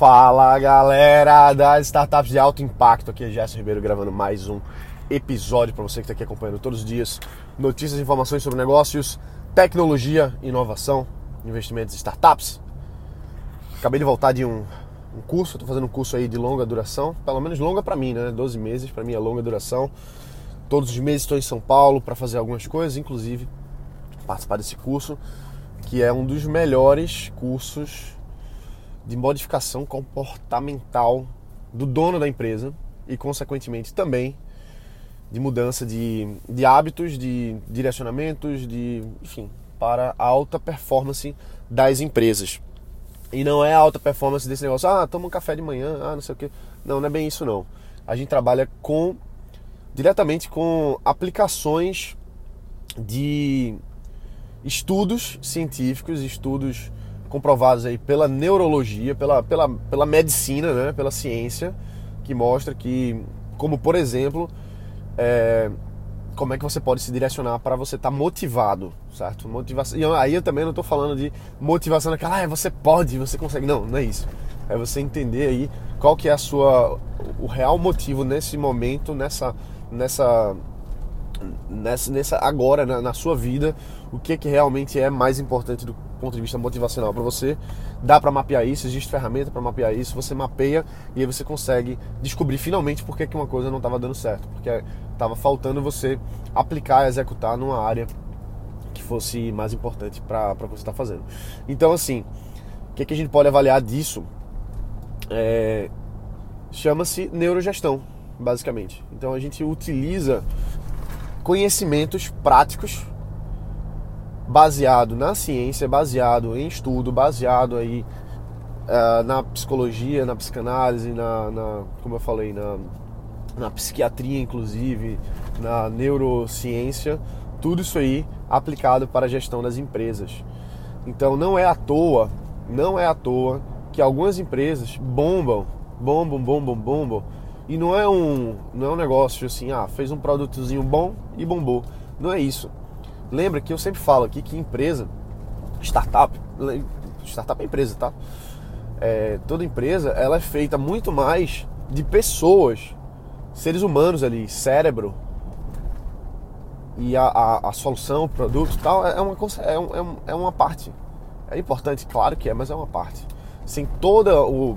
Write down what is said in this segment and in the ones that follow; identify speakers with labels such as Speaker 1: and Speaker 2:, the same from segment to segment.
Speaker 1: Fala galera das startups de alto impacto, aqui é Gerson Ribeiro gravando mais um episódio para você que está aqui acompanhando todos os dias notícias e informações sobre negócios, tecnologia, inovação, investimentos e startups. Acabei de voltar de um, um curso, estou fazendo um curso aí de longa duração, pelo menos longa para mim, né? 12 meses, para mim é longa duração. Todos os meses estou em São Paulo para fazer algumas coisas, inclusive participar desse curso, que é um dos melhores cursos de modificação comportamental do dono da empresa e, consequentemente, também de mudança de, de hábitos, de direcionamentos, de enfim, para a alta performance das empresas. E não é a alta performance desse negócio, ah, toma um café de manhã, ah, não sei o quê. Não, não é bem isso não. A gente trabalha com diretamente com aplicações de estudos científicos, estudos comprovados aí pela neurologia, pela, pela, pela medicina, né, pela ciência, que mostra que, como por exemplo, é, como é que você pode se direcionar para você estar tá motivado, certo? Motivação. E aí eu também não estou falando de motivação naquela, ah, você pode, você consegue. Não, não é isso. É você entender aí qual que é a sua o real motivo nesse momento, nessa nessa nessa, nessa agora na, na sua vida, o que que realmente é mais importante do ponto de vista motivacional para você. Dá para mapear isso, existe ferramenta para mapear isso, você mapeia e aí você consegue descobrir finalmente por que, que uma coisa não estava dando certo, porque estava faltando você aplicar, executar numa área que fosse mais importante para você está fazendo. Então, assim, o que, que a gente pode avaliar disso? É, Chama-se neurogestão, basicamente. Então, a gente utiliza conhecimentos práticos baseado na ciência, baseado em estudo, baseado aí uh, na psicologia, na psicanálise, na, na, como eu falei, na, na psiquiatria, inclusive, na neurociência, tudo isso aí aplicado para a gestão das empresas. Então não é à toa, não é à toa que algumas empresas bombam, bombam, bombam, bombam, e não é um, não é um negócio assim, ah, fez um produtozinho bom e bombou. Não é isso. Lembra que eu sempre falo aqui que empresa, startup, startup é empresa, tá? É, toda empresa ela é feita muito mais de pessoas, seres humanos ali, cérebro e a, a, a solução, o produto tal é uma, é, um, é uma parte. É importante, claro que é, mas é uma parte. Sem toda, o,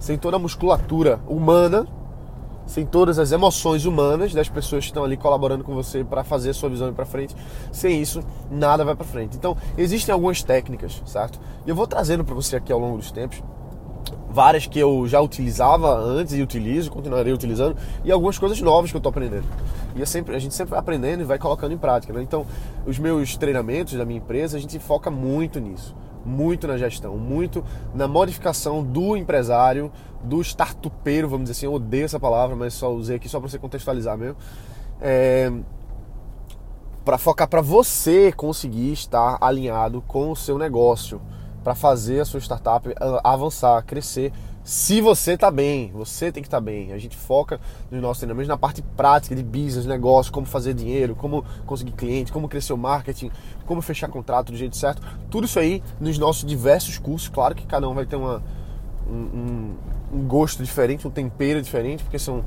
Speaker 1: sem toda a musculatura humana sem todas as emoções humanas das pessoas que estão ali colaborando com você para fazer a sua visão ir para frente. Sem isso, nada vai para frente. Então, existem algumas técnicas, certo? E eu vou trazendo para você aqui ao longo dos tempos várias que eu já utilizava antes e utilizo, continuarei utilizando, e algumas coisas novas que eu estou aprendendo. E é sempre, a gente sempre vai aprendendo e vai colocando em prática. Né? Então, os meus treinamentos da minha empresa, a gente foca muito nisso muito na gestão, muito na modificação do empresário, do startupeiro, vamos dizer assim. Eu odeio essa palavra, mas só usei aqui só para você contextualizar mesmo. É, para focar para você conseguir estar alinhado com o seu negócio, para fazer a sua startup avançar, crescer se você está bem, você tem que estar tá bem. A gente foca nos nossos treinamentos na parte prática de business, negócio, como fazer dinheiro, como conseguir cliente, como crescer o marketing, como fechar contrato do jeito certo. Tudo isso aí nos nossos diversos cursos. Claro que cada um vai ter uma, um, um gosto diferente, um tempero diferente, porque são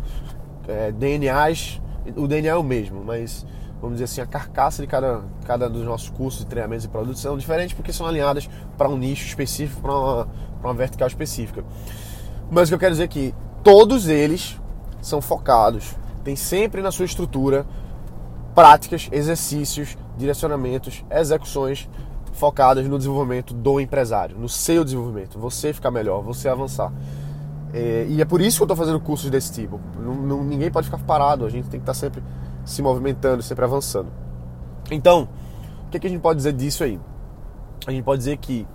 Speaker 1: é, DNAs. O DNA é o mesmo, mas vamos dizer assim, a carcaça de cada, cada dos nossos cursos de treinamentos e produtos são diferentes porque são alinhadas para um nicho específico, para uma, uma vertical específica. Mas o que eu quero dizer é que todos eles são focados, tem sempre na sua estrutura práticas, exercícios, direcionamentos, execuções focadas no desenvolvimento do empresário, no seu desenvolvimento, você ficar melhor, você avançar. É, e é por isso que eu estou fazendo cursos desse tipo. Não, não, ninguém pode ficar parado, a gente tem que estar tá sempre se movimentando, sempre avançando. Então, o que, que a gente pode dizer disso aí? A gente pode dizer que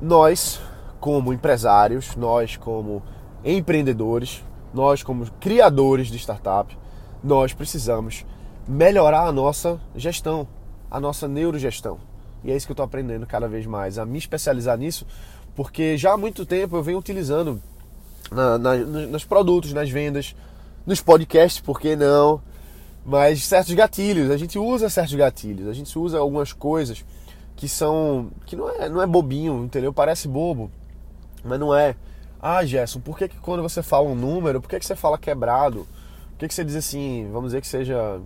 Speaker 1: nós, como empresários, nós como empreendedores, nós como criadores de startup, nós precisamos melhorar a nossa gestão, a nossa neurogestão. E é isso que eu estou aprendendo cada vez mais, a me especializar nisso, porque já há muito tempo eu venho utilizando na, na, nos produtos, nas vendas, nos podcasts, por que não? Mas certos gatilhos, a gente usa certos gatilhos, a gente usa algumas coisas que são que não é, não é bobinho, entendeu? Parece bobo, Mas não é. Ah, Gerson, por que, que quando você fala um número, por que, que você fala quebrado? Por que, que você diz assim, vamos dizer que seja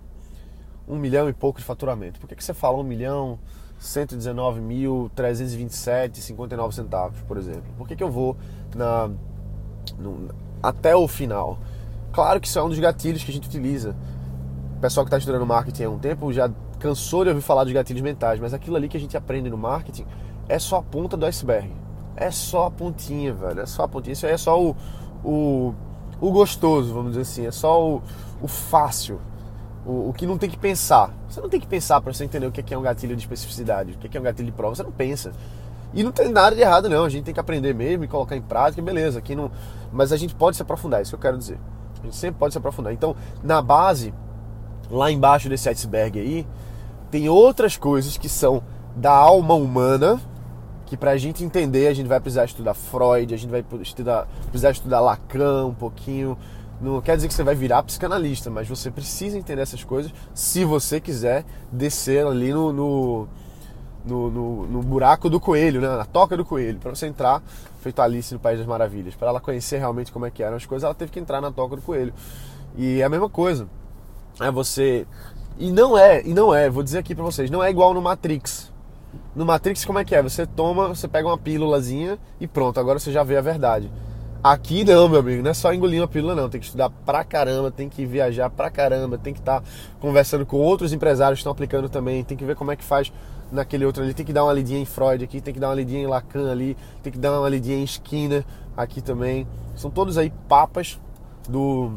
Speaker 1: um milhão e pouco de faturamento? Por que, que você fala um milhão 119.327,59 centavos, por exemplo? Por que, que eu vou na, no, até o final? Claro que isso é um dos gatilhos que a gente utiliza. O pessoal que está estudando marketing há um tempo já cansou de ouvir falar dos gatilhos mentais, mas aquilo ali que a gente aprende no marketing é só a ponta do iceberg. É só a pontinha, velho. É só a pontinha. Isso aí é só o, o, o gostoso, vamos dizer assim. É só o, o fácil. O, o, que não tem que pensar. Você não tem que pensar para você entender o que é um gatilho de especificidade, o que é um gatilho de prova. Você não pensa. E não tem nada de errado, não. A gente tem que aprender mesmo e colocar em prática, beleza. Aqui não... Mas a gente pode se aprofundar, é isso que eu quero dizer. Gente sempre pode se aprofundar. Então, na base, lá embaixo desse iceberg aí, tem outras coisas que são da alma humana, que para a gente entender a gente vai precisar estudar Freud, a gente vai estudar, precisar estudar Lacan um pouquinho. Não quer dizer que você vai virar psicanalista, mas você precisa entender essas coisas se você quiser descer ali no, no, no, no, no buraco do coelho, né? na toca do coelho, para você entrar, feito Alice no País das Maravilhas. Para ela conhecer realmente como é que eram as coisas, ela teve que entrar na toca do coelho. E é a mesma coisa. É você. E não é, e não é, vou dizer aqui para vocês, não é igual no Matrix. No Matrix, como é que é? Você toma, você pega uma pílulazinha e pronto, agora você já vê a verdade. Aqui não, meu amigo, não é só engolir uma pílula, não. Tem que estudar pra caramba, tem que viajar pra caramba, tem que estar tá conversando com outros empresários que estão aplicando também, tem que ver como é que faz naquele outro ali, tem que dar uma lidinha em Freud aqui, tem que dar uma lidinha em Lacan ali, tem que dar uma lidinha em Skinner aqui também. São todos aí papas do,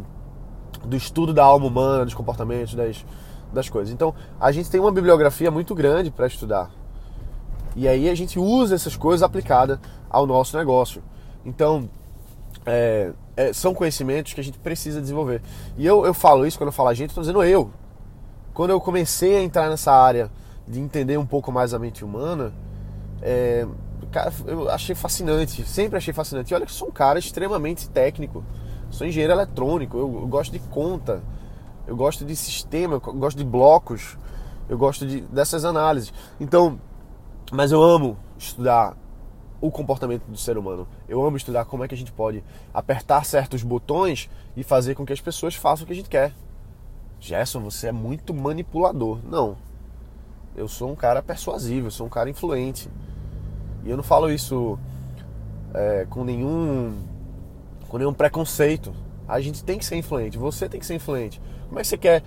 Speaker 1: do estudo da alma humana, dos comportamentos, das, das coisas. Então, a gente tem uma bibliografia muito grande para estudar. E aí a gente usa essas coisas aplicadas ao nosso negócio. Então, é, é, são conhecimentos que a gente precisa desenvolver. E eu, eu falo isso quando eu falo a gente, estou dizendo eu. Quando eu comecei a entrar nessa área de entender um pouco mais a mente humana, é, cara, eu achei fascinante, sempre achei fascinante. E olha que sou um cara extremamente técnico, sou engenheiro eletrônico, eu, eu gosto de conta, eu gosto de sistema, eu gosto de blocos, eu gosto de, dessas análises. Então, mas eu amo estudar o comportamento do ser humano. Eu amo estudar como é que a gente pode apertar certos botões e fazer com que as pessoas façam o que a gente quer. Gerson, você é muito manipulador. Não. Eu sou um cara persuasivo, eu sou um cara influente. E eu não falo isso é, com nenhum com nenhum preconceito. A gente tem que ser influente, você tem que ser influente. Como é que você quer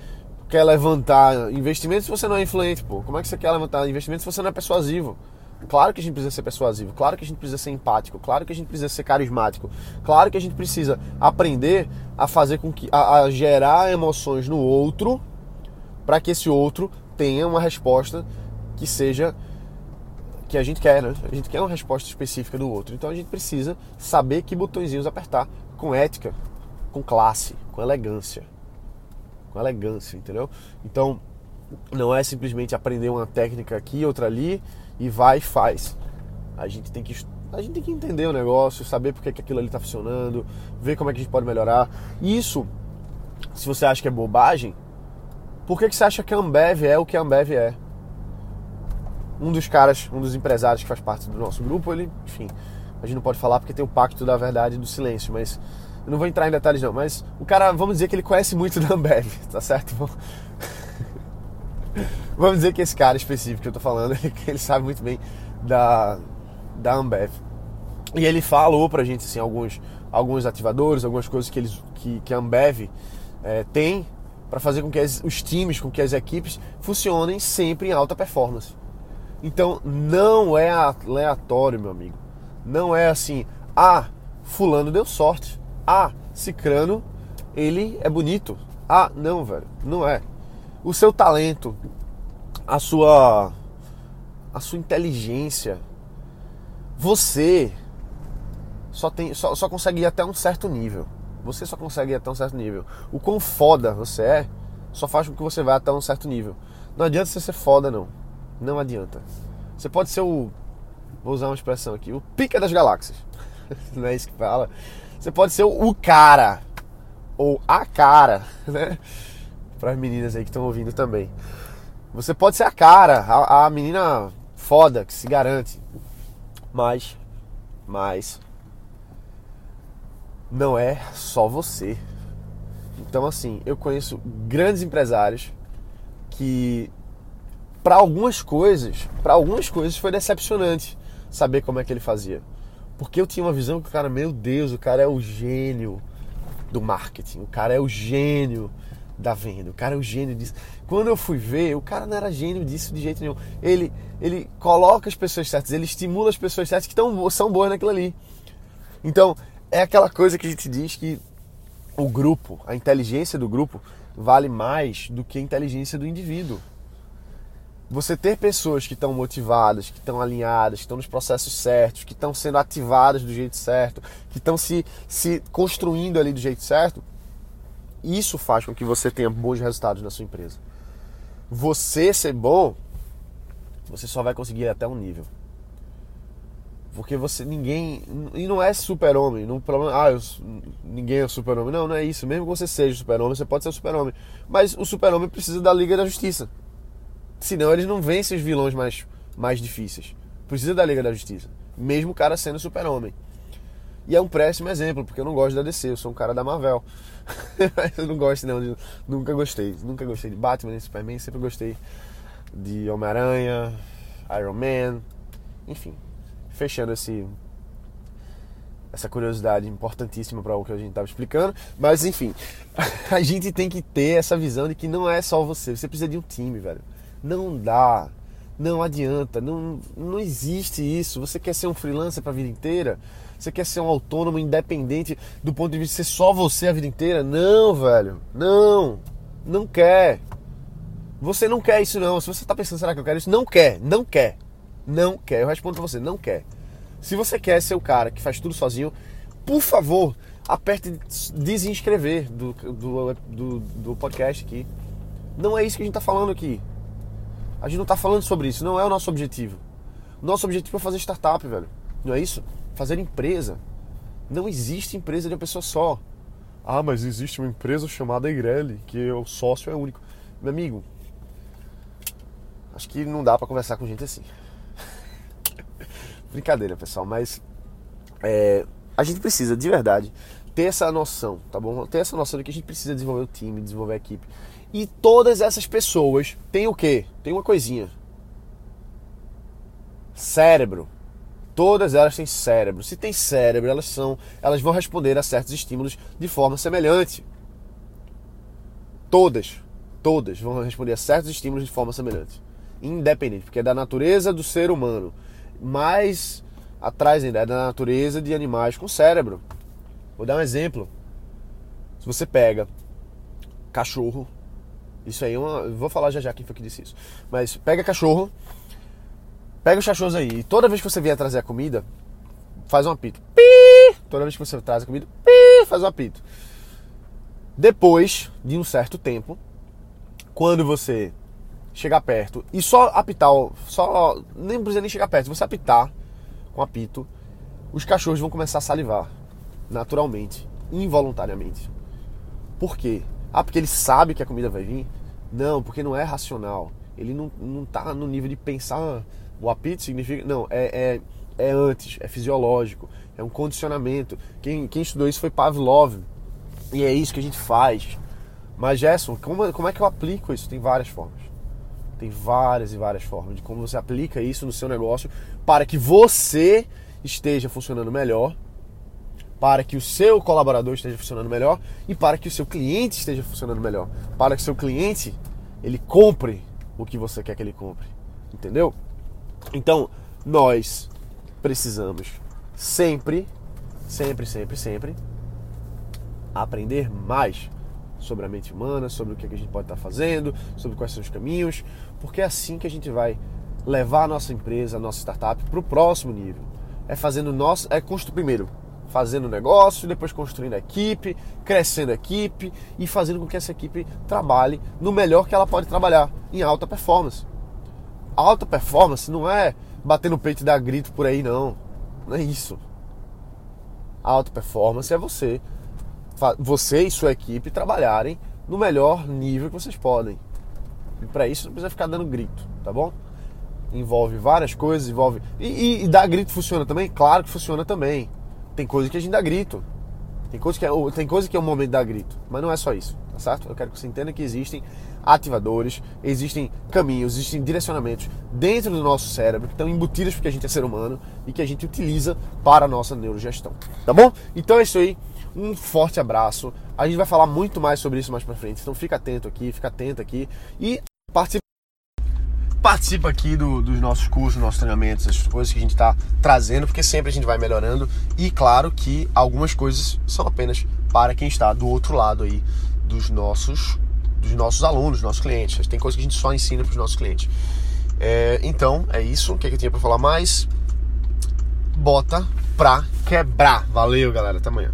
Speaker 1: quer levantar investimentos se você não é influente, pô? Como é que você quer levantar investimentos se você não é persuasivo? Claro que a gente precisa ser persuasivo, claro que a gente precisa ser empático, claro que a gente precisa ser carismático, claro que a gente precisa aprender a fazer com que a, a gerar emoções no outro para que esse outro tenha uma resposta que seja que a gente quer, né? A gente quer uma resposta específica do outro. Então a gente precisa saber que botõezinhos apertar com ética, com classe, com elegância com elegância, entendeu? Então, não é simplesmente aprender uma técnica aqui, outra ali e vai e faz. A gente tem que a gente tem que entender o negócio, saber porque que aquilo ali está funcionando, ver como é que a gente pode melhorar. Isso, se você acha que é bobagem, por que, que você acha que a Ambev é o que a Ambev é? Um dos caras, um dos empresários que faz parte do nosso grupo, ele, enfim, a gente não pode falar porque tem o pacto da verdade e do silêncio, mas eu não vou entrar em detalhes não, mas o cara, vamos dizer que ele conhece muito da Ambev, tá certo? vamos dizer que esse cara específico que eu tô falando, ele sabe muito bem da, da Ambev. E ele falou pra gente assim, alguns, alguns ativadores, algumas coisas que, eles, que, que a Ambev é, tem para fazer com que as, os times, com que as equipes funcionem sempre em alta performance. Então não é aleatório, meu amigo. Não é assim, ah, fulano deu sorte. Ah, Cicrano, ele é bonito. Ah, não, velho, não é. O seu talento, a sua a sua inteligência, você só tem só, só consegue ir até um certo nível. Você só consegue ir até um certo nível. O quão foda você é, só faz com que você vá até um certo nível. Não adianta você ser foda, não. Não adianta. Você pode ser o. Vou usar uma expressão aqui: o pica das galáxias. não é isso que fala. Você pode ser o cara ou a cara, né? Para as meninas aí que estão ouvindo também. Você pode ser a cara, a, a, menina foda que se garante. Mas, mas, não é só você. Então, assim, eu conheço grandes empresários que, para algumas coisas, para algumas coisas foi decepcionante saber como é que ele fazia. Porque eu tinha uma visão que o cara, meu Deus, o cara é o gênio do marketing, o cara é o gênio da venda, o cara é o gênio disso. Quando eu fui ver, o cara não era gênio disso de jeito nenhum. Ele, ele coloca as pessoas certas, ele estimula as pessoas certas que tão, são boas naquilo ali. Então, é aquela coisa que a gente diz que o grupo, a inteligência do grupo, vale mais do que a inteligência do indivíduo. Você ter pessoas que estão motivadas, que estão alinhadas, que estão nos processos certos, que estão sendo ativadas do jeito certo, que estão se, se construindo ali do jeito certo, isso faz com que você tenha bons resultados na sua empresa. Você ser bom, você só vai conseguir até um nível. Porque você, ninguém. E não é super-homem. Não, problema, ah, eu, ninguém é super-homem. Não, não é isso. Mesmo que você seja super-homem, você pode ser super-homem. Mas o super-homem precisa da Liga da Justiça. Senão eles não vencem os vilões mais, mais difíceis. Precisa da Liga da Justiça. Mesmo o cara sendo super-homem. E é um péssimo exemplo, porque eu não gosto da DC, eu sou um cara da Marvel. eu não gosto, não. De, nunca gostei. Nunca gostei de Batman e Superman, sempre gostei de Homem-Aranha, Iron Man, enfim fechando esse essa curiosidade importantíssima para o que a gente estava explicando. Mas enfim, a gente tem que ter essa visão de que não é só você, você precisa de um time, velho. Não dá, não adianta, não, não existe isso. Você quer ser um freelancer para a vida inteira? Você quer ser um autônomo independente do ponto de vista de ser só você a vida inteira? Não, velho, não, não quer. Você não quer isso não. Se você está pensando, será que eu quero isso? Não quer, não quer. Não quer. Eu respondo pra você, não quer. Se você quer ser o cara que faz tudo sozinho, por favor, aperte desinscrever do, do, do, do podcast aqui. Não é isso que a gente tá falando aqui. A gente não tá falando sobre isso, não é o nosso objetivo. Nosso objetivo é fazer startup, velho. Não é isso? Fazer empresa. Não existe empresa de uma pessoa só. Ah, mas existe uma empresa chamada Egrelli, que o sócio é único. Meu amigo, acho que não dá para conversar com gente assim. Brincadeira, pessoal, mas é, a gente precisa, de verdade, ter essa noção, tá bom? Ter essa noção de que a gente precisa desenvolver o time, desenvolver a equipe. E todas essas pessoas têm o quê? Tem uma coisinha. Cérebro. Todas elas têm cérebro. Se tem cérebro, elas são, elas vão responder a certos estímulos de forma semelhante. Todas, todas vão responder a certos estímulos de forma semelhante, independente, porque é da natureza do ser humano mais atrás ainda, é da natureza de animais com cérebro. Vou dar um exemplo. Se você pega cachorro, isso aí é uma. Vou falar já já quem foi que disse isso. Mas pega cachorro, pega os cachorros aí, e toda vez que você vier trazer a comida, faz um apito. Pi! Toda vez que você traz a comida, pi! faz um apito. Depois de um certo tempo, quando você chegar perto e só apitar, só nem precisa nem chegar perto, você apitar com apito, os cachorros vão começar a salivar naturalmente, involuntariamente. Por quê? Ah, porque ele sabe que a comida vai vir? Não, porque não é racional. Ele não, não tá no nível de pensar ah, o apito significa. Não, é, é, é antes, é fisiológico, é um condicionamento. Quem, quem estudou isso foi Pavlov. E é isso que a gente faz. Mas Gerson, como, como é que eu aplico isso? Tem várias formas. Tem várias e várias formas de como você aplica isso no seu negócio para que você esteja funcionando melhor, para que o seu colaborador esteja funcionando melhor e para que o seu cliente esteja funcionando melhor, para que o seu cliente ele compre o que você quer que ele compre, entendeu? Então, nós precisamos sempre, sempre, sempre, sempre aprender mais sobre a mente humana, sobre o que a gente pode estar fazendo, sobre quais são os caminhos, porque é assim que a gente vai levar a nossa empresa, a nossa startup para o próximo nível. É fazendo nosso, é construir primeiro, fazendo negócio, depois construindo a equipe, crescendo a equipe e fazendo com que essa equipe trabalhe no melhor que ela pode trabalhar, em alta performance. Alta performance não é bater no peito e dar grito por aí, não. Não é isso. Alta performance é você você e sua equipe trabalharem no melhor nível que vocês podem. E para isso não precisa ficar dando grito, tá bom? Envolve várias coisas, envolve. E, e, e, dar grito funciona também? Claro que funciona também. Tem coisa que a gente dá grito. Tem coisa, que é, tem coisa que é um momento da grito, mas não é só isso, tá certo? Eu quero que você entenda que existem ativadores, existem caminhos, existem direcionamentos dentro do nosso cérebro que estão embutidos porque a gente é ser humano e que a gente utiliza para a nossa neurogestão, tá bom? Então é isso aí. Um forte abraço. A gente vai falar muito mais sobre isso mais para frente. Então fica atento aqui, fica atento aqui e participe participa aqui do, dos nossos cursos, nossos treinamentos, as coisas que a gente está trazendo, porque sempre a gente vai melhorando. E claro que algumas coisas são apenas para quem está do outro lado aí dos nossos, dos nossos alunos, nossos clientes. Tem coisas que a gente só ensina para os nossos clientes. É, então, é isso. O que, é que eu tinha para falar mais? Bota pra quebrar. Valeu, galera. Até amanhã.